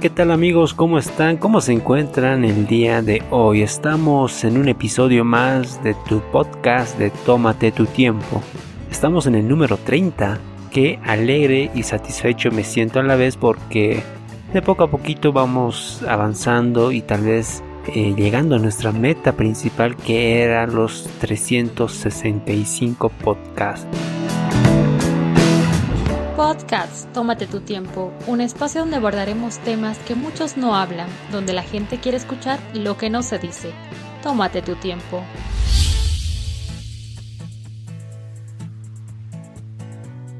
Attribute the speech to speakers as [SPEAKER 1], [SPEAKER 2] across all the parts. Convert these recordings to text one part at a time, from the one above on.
[SPEAKER 1] ¿qué tal amigos? ¿Cómo están? ¿Cómo se encuentran el día de hoy? Estamos en un episodio más de tu podcast de Tómate tu tiempo. Estamos en el número 30. Qué alegre y satisfecho me siento a la vez porque de poco a poquito vamos avanzando y tal vez eh, llegando a nuestra meta principal que era los 365 podcasts.
[SPEAKER 2] Podcast, tómate tu tiempo, un espacio donde abordaremos temas que muchos no hablan, donde la gente quiere escuchar lo que no se dice. Tómate tu tiempo.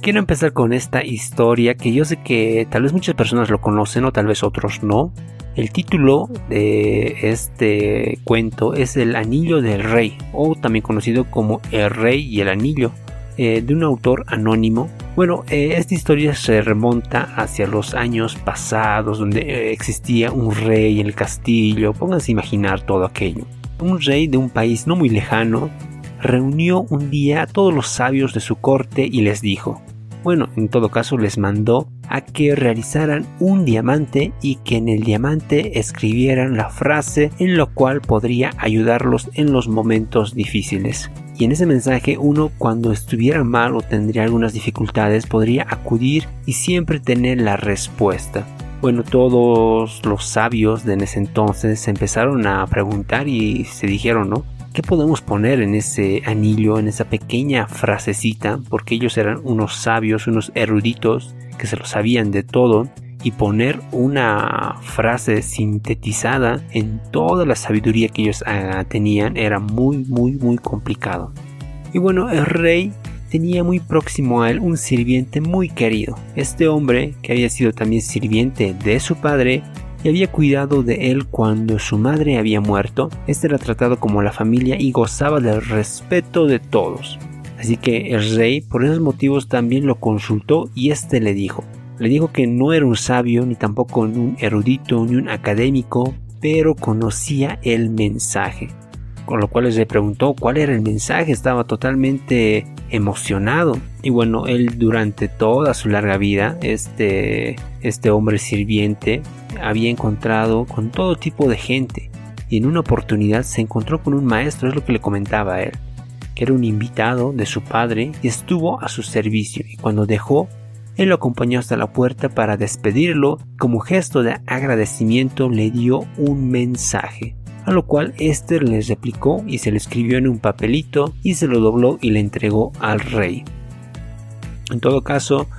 [SPEAKER 1] Quiero empezar con esta historia que yo sé que tal vez muchas personas lo conocen o tal vez otros no. El título de este cuento es El Anillo del Rey, o también conocido como El Rey y el Anillo, eh, de un autor anónimo bueno, eh, esta historia se remonta hacia los años pasados donde eh, existía un rey en el castillo. Pónganse a imaginar todo aquello. Un rey de un país no muy lejano reunió un día a todos los sabios de su corte y les dijo, bueno, en todo caso les mandó a que realizaran un diamante y que en el diamante escribieran la frase en lo cual podría ayudarlos en los momentos difíciles. Y en ese mensaje uno cuando estuviera mal o tendría algunas dificultades podría acudir y siempre tener la respuesta. Bueno, todos los sabios de ese entonces empezaron a preguntar y se dijeron, ¿no? ¿Qué podemos poner en ese anillo, en esa pequeña frasecita? Porque ellos eran unos sabios, unos eruditos que se lo sabían de todo y poner una frase sintetizada en toda la sabiduría que ellos ah, tenían era muy muy muy complicado. Y bueno, el rey tenía muy próximo a él un sirviente muy querido. Este hombre, que había sido también sirviente de su padre, y había cuidado de él cuando su madre había muerto, este era tratado como la familia y gozaba del respeto de todos. Así que el rey por esos motivos también lo consultó y éste le dijo, le dijo que no era un sabio, ni tampoco un erudito, ni un académico, pero conocía el mensaje. Con lo cual le preguntó cuál era el mensaje, estaba totalmente emocionado. Y bueno, él durante toda su larga vida, este, este hombre sirviente, había encontrado con todo tipo de gente. Y en una oportunidad se encontró con un maestro, es lo que le comentaba a él, que era un invitado de su padre y estuvo a su servicio. Y cuando dejó él lo acompañó hasta la puerta para despedirlo. Como gesto de agradecimiento le dio un mensaje. A lo cual Esther le replicó y se lo escribió en un papelito y se lo dobló y le entregó al rey. En todo caso,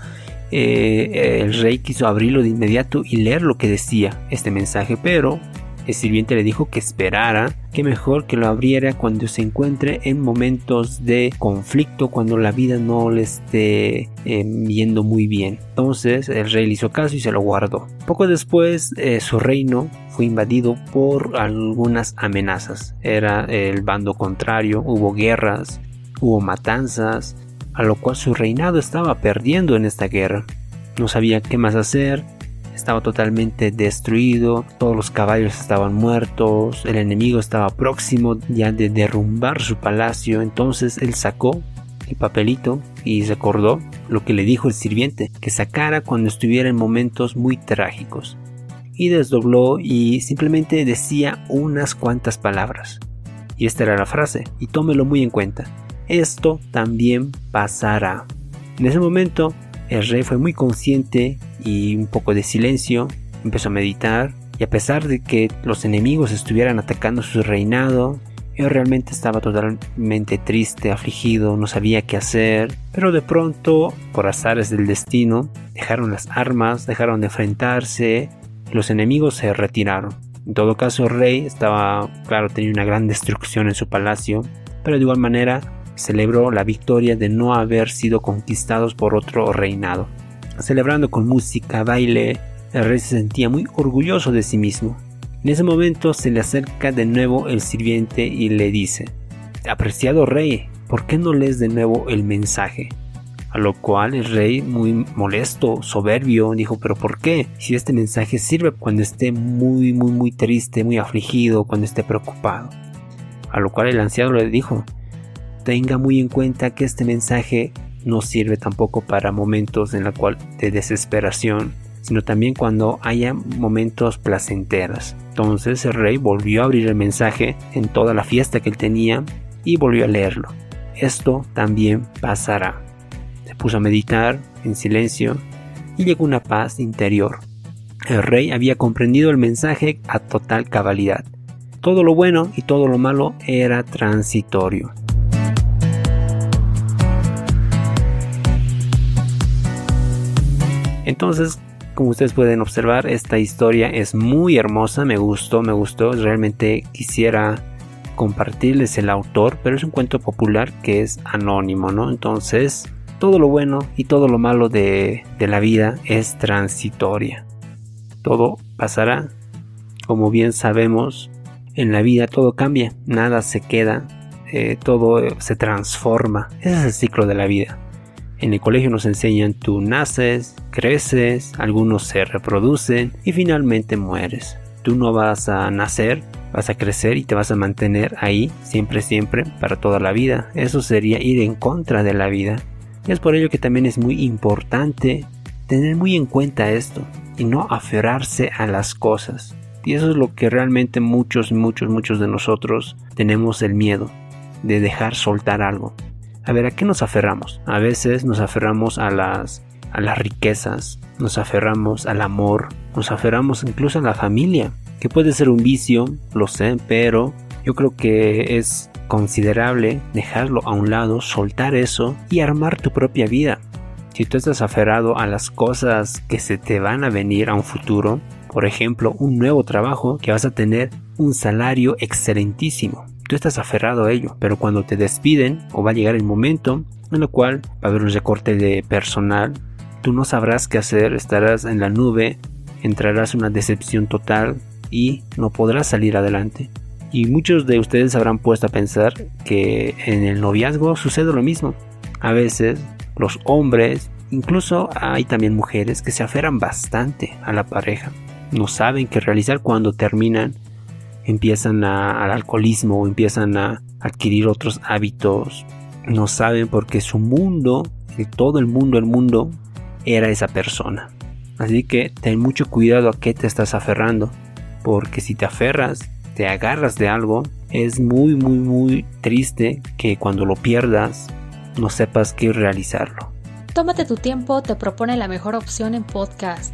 [SPEAKER 1] eh, el rey quiso abrirlo de inmediato y leer lo que decía este mensaje, pero el sirviente le dijo que esperara, que mejor que lo abriera cuando se encuentre en momentos de conflicto, cuando la vida no le esté eh, yendo muy bien. Entonces el rey le hizo caso y se lo guardó. Poco después eh, su reino fue invadido por algunas amenazas. Era el bando contrario, hubo guerras, hubo matanzas, a lo cual su reinado estaba perdiendo en esta guerra. No sabía qué más hacer, estaba totalmente destruido, todos los caballos estaban muertos, el enemigo estaba próximo ya de derrumbar su palacio, entonces él sacó el papelito y recordó lo que le dijo el sirviente, que sacara cuando estuviera en momentos muy trágicos. Y desdobló y simplemente decía unas cuantas palabras. Y esta era la frase, y tómelo muy en cuenta. Esto también pasará. En ese momento el rey fue muy consciente y un poco de silencio, empezó a meditar y a pesar de que los enemigos estuvieran atacando su reinado, él realmente estaba totalmente triste, afligido, no sabía qué hacer, pero de pronto, por azares del destino, dejaron las armas, dejaron de enfrentarse, los enemigos se retiraron. En todo caso, el rey estaba, claro, tenía una gran destrucción en su palacio, pero de igual manera celebró la victoria de no haber sido conquistados por otro reinado. Celebrando con música, baile, el rey se sentía muy orgulloso de sí mismo. En ese momento se le acerca de nuevo el sirviente y le dice, Apreciado rey, ¿por qué no lees de nuevo el mensaje? A lo cual el rey, muy molesto, soberbio, dijo, pero ¿por qué? Si este mensaje sirve cuando esté muy, muy, muy triste, muy afligido, cuando esté preocupado. A lo cual el anciano le dijo, tenga muy en cuenta que este mensaje no sirve tampoco para momentos en la cual de desesperación, sino también cuando haya momentos placenteros. Entonces el rey volvió a abrir el mensaje en toda la fiesta que él tenía y volvió a leerlo. Esto también pasará. Se puso a meditar en silencio y llegó una paz interior. El rey había comprendido el mensaje a total cabalidad. Todo lo bueno y todo lo malo era transitorio. Entonces, como ustedes pueden observar, esta historia es muy hermosa, me gustó, me gustó, realmente quisiera compartirles el autor, pero es un cuento popular que es anónimo, ¿no? Entonces, todo lo bueno y todo lo malo de, de la vida es transitoria. Todo pasará, como bien sabemos, en la vida todo cambia, nada se queda, eh, todo se transforma. Ese es el ciclo de la vida. En el colegio nos enseñan tú naces, creces, algunos se reproducen y finalmente mueres. Tú no vas a nacer, vas a crecer y te vas a mantener ahí siempre, siempre, para toda la vida. Eso sería ir en contra de la vida. Es por ello que también es muy importante tener muy en cuenta esto y no aferrarse a las cosas. Y eso es lo que realmente muchos, muchos, muchos de nosotros tenemos el miedo de dejar soltar algo. A ver, ¿a qué nos aferramos? A veces nos aferramos a las, a las riquezas, nos aferramos al amor, nos aferramos incluso a la familia, que puede ser un vicio, lo sé, pero yo creo que es considerable dejarlo a un lado, soltar eso y armar tu propia vida. Si tú estás aferrado a las cosas que se te van a venir a un futuro, por ejemplo, un nuevo trabajo que vas a tener un salario excelentísimo. Tú estás aferrado a ello, pero cuando te despiden o va a llegar el momento en el cual va a haber un recorte de personal, tú no sabrás qué hacer, estarás en la nube, entrarás en una decepción total y no podrás salir adelante. Y muchos de ustedes habrán puesto a pensar que en el noviazgo sucede lo mismo. A veces los hombres, incluso hay también mujeres que se aferran bastante a la pareja no saben qué realizar cuando terminan, empiezan al alcoholismo empiezan a adquirir otros hábitos, no saben porque su mundo, todo el mundo, el mundo, era esa persona. Así que ten mucho cuidado a qué te estás aferrando, porque si te aferras, te agarras de algo, es muy, muy, muy triste que cuando lo pierdas no sepas qué realizarlo.
[SPEAKER 2] Tómate tu tiempo, te propone la mejor opción en podcast.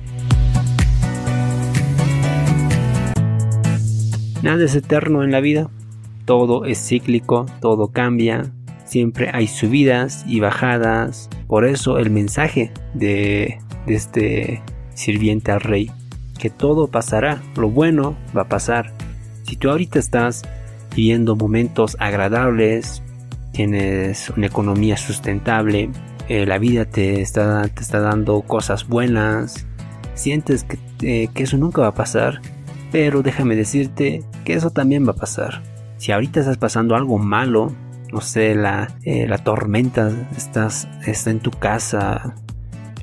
[SPEAKER 1] Nada es eterno en la vida, todo es cíclico, todo cambia, siempre hay subidas y bajadas. Por eso el mensaje de, este sirviente al rey, que todo pasará, lo bueno va a pasar. Si tú ahorita estás viviendo momentos agradables, tienes una economía sustentable, eh, la vida te está, te está dando cosas buenas, sientes que, eh, que eso nunca va a pasar, pero déjame decirte que eso también va a pasar. Si ahorita estás pasando algo malo, no sé, la, eh, la tormenta estás, está en tu casa,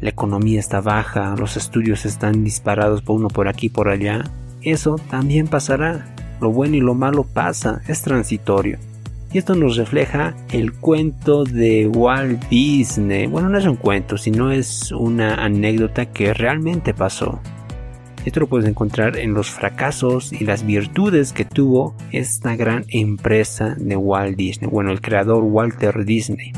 [SPEAKER 1] la economía está baja, los estudios están disparados por uno por aquí por allá, eso también pasará. Lo bueno y lo malo pasa, es transitorio. Y esto nos refleja el cuento de Walt Disney. Bueno, no es un cuento, sino es una anécdota que realmente pasó. Esto lo puedes encontrar en los fracasos y las virtudes que tuvo esta gran empresa de Walt Disney, bueno, el creador Walter Disney.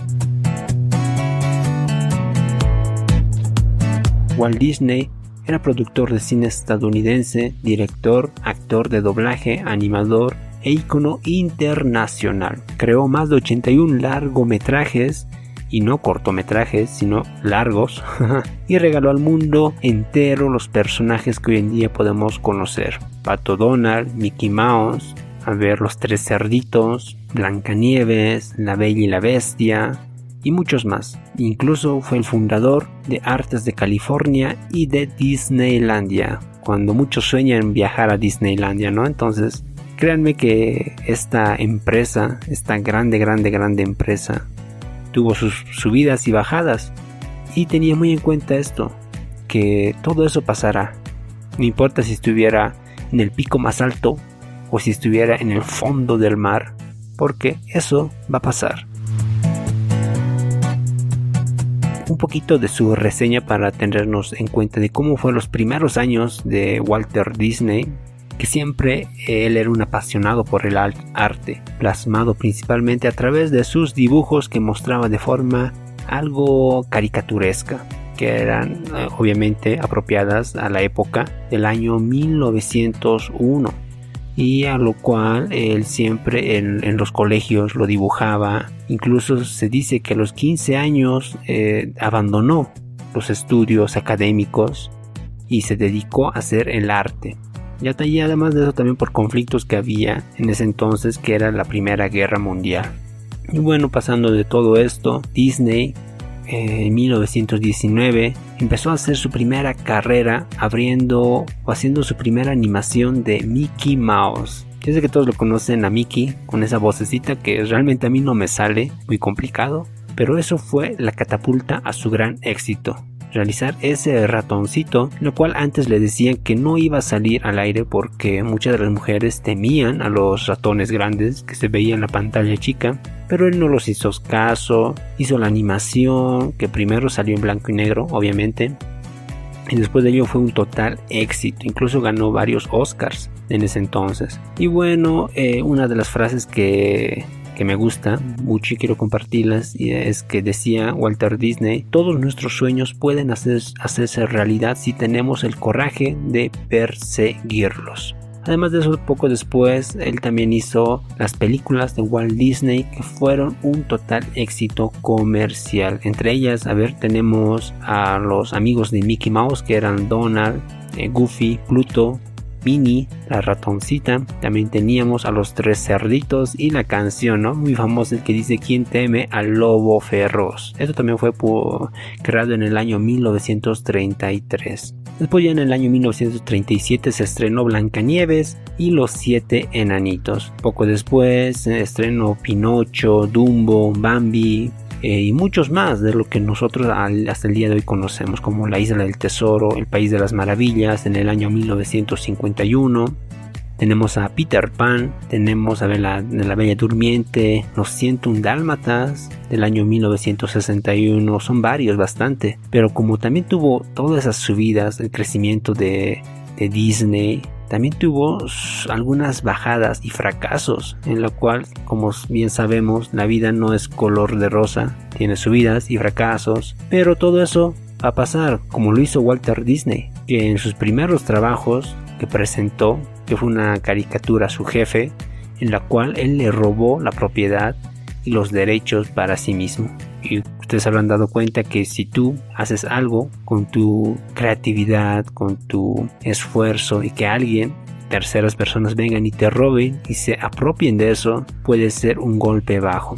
[SPEAKER 1] Walt Disney era productor de cine estadounidense, director, actor de doblaje, animador e ícono internacional. Creó más de 81 largometrajes y no cortometrajes, sino largos, y regaló al mundo entero los personajes que hoy en día podemos conocer. Pato Donald, Mickey Mouse, a ver los tres cerditos, Blancanieves, La Bella y la Bestia, y muchos más. Incluso fue el fundador de Artes de California y de Disneylandia, cuando muchos sueñan viajar a Disneylandia, ¿no? Entonces, créanme que esta empresa, esta grande, grande, grande empresa, tuvo sus subidas y bajadas y tenía muy en cuenta esto, que todo eso pasará. No importa si estuviera en el pico más alto o si estuviera en el fondo del mar, porque eso va a pasar. un poquito de su reseña para tenernos en cuenta de cómo fueron los primeros años de Walter Disney, que siempre él era un apasionado por el arte, plasmado principalmente a través de sus dibujos que mostraba de forma algo caricaturesca que eran eh, obviamente apropiadas a la época del año 1901 y a lo cual él siempre en, los colegios lo dibujaba. Incluso se dice que a los 15 años eh, abandonó los estudios académicos y se dedicó a hacer el arte y además de eso también por conflictos que había en ese entonces que era la primera guerra mundial y bueno pasando de todo esto Disney en 1919 empezó a hacer su primera carrera abriendo o haciendo su primera animación de Mickey Mouse. Yo sé que todos lo conocen a Mickey con esa vocecita que realmente a mí no me sale, muy complicado, pero eso fue la catapulta a su gran éxito realizar ese ratoncito, lo cual antes le decían que no iba a salir al aire porque muchas de las mujeres temían a los ratones grandes que se veían en la pantalla chica, pero él no los hizo caso, hizo la animación que primero salió en blanco y negro, obviamente, y después de ello fue un total éxito, incluso ganó varios Oscars en ese entonces. Y bueno, eh, una de las frases que que me gusta mucho y quiero compartirlas y es que decía Walter Disney, todos nuestros sueños pueden hacerse realidad si tenemos el coraje de perseguirlos. Además de eso, poco después, él también hizo las películas de Walt Disney que fueron un total éxito comercial. Entre ellas, a ver, tenemos a los amigos de Mickey Mouse que eran Donald, eh, Goofy, Pluto, Minnie, la ratoncita, también teníamos a los tres cerditos y la canción, ¿no? Muy famosa que dice ¿Quién teme al lobo feroz? Esto también fue creado en el año 1933. Después ya en el año 1937 se estrenó Blancanieves y Los Siete Enanitos. Poco después se estrenó Pinocho, Dumbo, Bambi, eh, y muchos más de lo que nosotros hasta el día de hoy conocemos, como la Isla del Tesoro, el País de las Maravillas en el año 1951. Tenemos a Peter Pan, tenemos a la, la Bella Durmiente, Los 101 Dálmatas del año 1961, son varios bastante, pero como también tuvo todas esas subidas, el crecimiento de, de Disney, también tuvo algunas bajadas y fracasos, en lo cual, como bien sabemos, la vida no es color de rosa, tiene subidas y fracasos, pero todo eso va a pasar, como lo hizo Walter Disney, que en sus primeros trabajos que presentó, que fue una caricatura a su jefe, en la cual él le robó la propiedad y los derechos para sí mismo. Ustedes habrán dado cuenta que si tú haces algo con tu creatividad, con tu esfuerzo y que alguien, terceras personas vengan y te roben y se apropien de eso, puede ser un golpe bajo.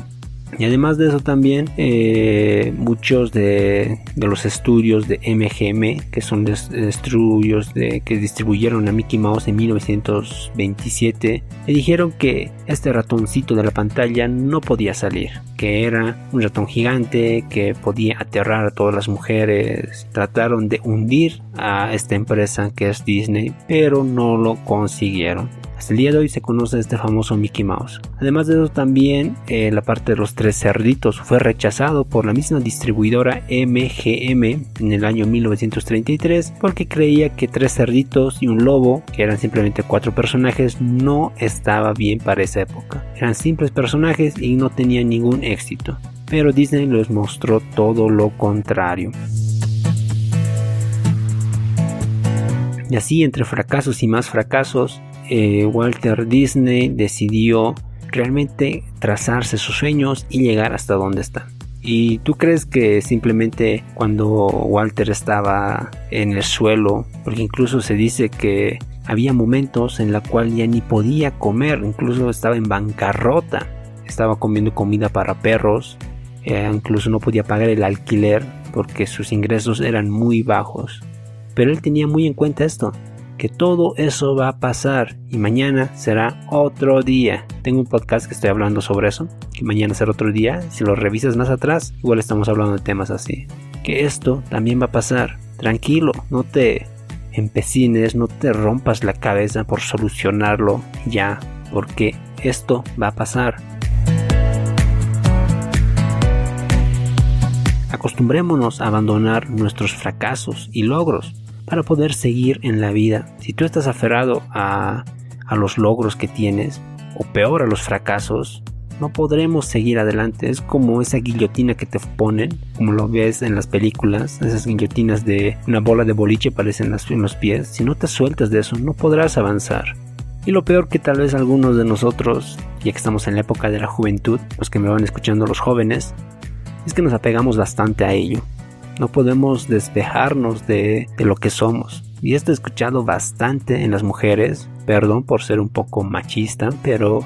[SPEAKER 1] Y además de eso también eh, muchos de, los estudios de MGM, que son estudios de, que distribuyeron a Mickey Mouse en 1927, le dijeron que este ratoncito de la pantalla no podía salir, que era un ratón gigante que podía aterrar a todas las mujeres. Trataron de hundir a esta empresa que es Disney, pero no lo consiguieron. Hasta el día de hoy se conoce este famoso Mickey Mouse. Además de eso también eh, la parte de los tres cerditos fue rechazado por la misma distribuidora MGM en el año 1933 porque creía que tres cerditos y un lobo, que eran simplemente cuatro personajes, no estaba bien para esa época. Eran simples personajes y no tenían ningún éxito. Pero Disney les mostró todo lo contrario. Y así entre fracasos y más fracasos, eh, Walter Disney decidió realmente trazarse sus sueños y llegar hasta donde está. ¿Y tú crees que simplemente cuando Walter estaba en el suelo, porque incluso se dice que había momentos en la cual ya ni podía comer, incluso estaba en bancarrota, estaba comiendo comida para perros, eh, incluso no podía pagar el alquiler porque sus ingresos eran muy bajos. Pero él tenía muy en cuenta esto, que todo eso va a pasar y mañana será otro día. Tengo un podcast que estoy hablando sobre eso, que mañana será otro día. Si lo revisas más atrás, igual estamos hablando de temas así. Que esto también va a pasar. Tranquilo, no te empecines, no te rompas la cabeza por solucionarlo ya, porque esto va a pasar. Acostumbrémonos a abandonar nuestros fracasos y logros para poder seguir en la vida. Si tú estás aferrado a, a los logros que tienes, o peor a los fracasos, no podremos seguir adelante. Es como esa guillotina que te ponen, como lo ves en las películas, esas guillotinas de una bola de boliche parecen en los pies. Si no te sueltas de eso, no podrás avanzar. Y lo peor que tal vez algunos de nosotros, ya que estamos en la época de la juventud, los que me van escuchando los jóvenes, es que nos apegamos bastante a ello. No podemos despejarnos de, de lo que somos. Y esto he escuchado bastante en las mujeres, perdón por ser un poco machista, pero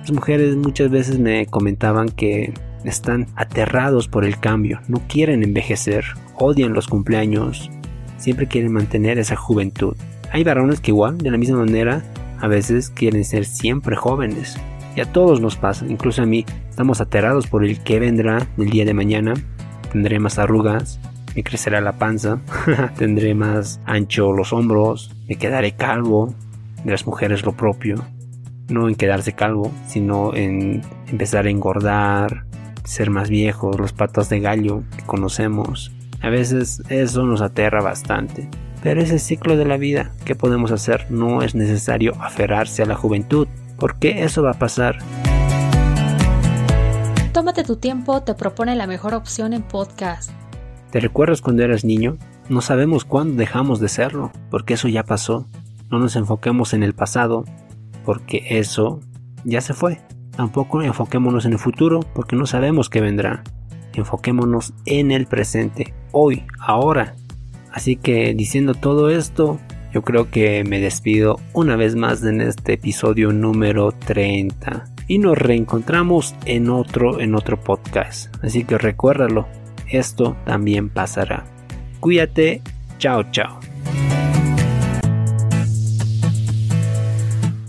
[SPEAKER 1] las mujeres muchas veces me comentaban que están aterrados por el cambio, no quieren envejecer, odian los cumpleaños, siempre quieren mantener esa juventud. Hay varones que igual, de la misma manera, a veces quieren ser siempre jóvenes. Y a todos nos pasa, incluso a mí, estamos aterrados por el que vendrá el día de mañana. Tendré más arrugas, me crecerá la panza, tendré más ancho los hombros, me quedaré calvo, de las mujeres lo propio no en quedarse calvo, sino en empezar a engordar, ser más viejos, los patos de gallo que conocemos. A veces eso nos aterra bastante. Pero es el ciclo de la vida. ¿Qué podemos hacer? No es necesario aferrarse a la juventud, porque eso va a pasar.
[SPEAKER 2] Tómate tu tiempo, te propone la mejor opción en podcast.
[SPEAKER 1] ¿Te recuerdas cuando eras niño? No sabemos cuándo dejamos de serlo, porque eso ya pasó. No nos enfoquemos en el pasado, porque eso ya se fue. Tampoco enfoquémonos en el futuro porque no sabemos qué vendrá. Enfoquémonos en el presente, hoy, ahora. Así que diciendo todo esto, yo creo que me despido una vez más en este episodio número 30 y nos reencontramos en otro en otro podcast. Así que recuérdalo, esto también pasará. Cuídate, chao chao.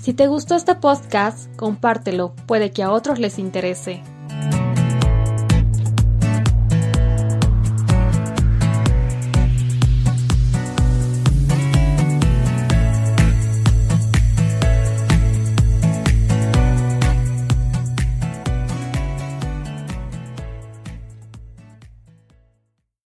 [SPEAKER 2] Si te gustó este podcast, compártelo, puede que a otros les interese.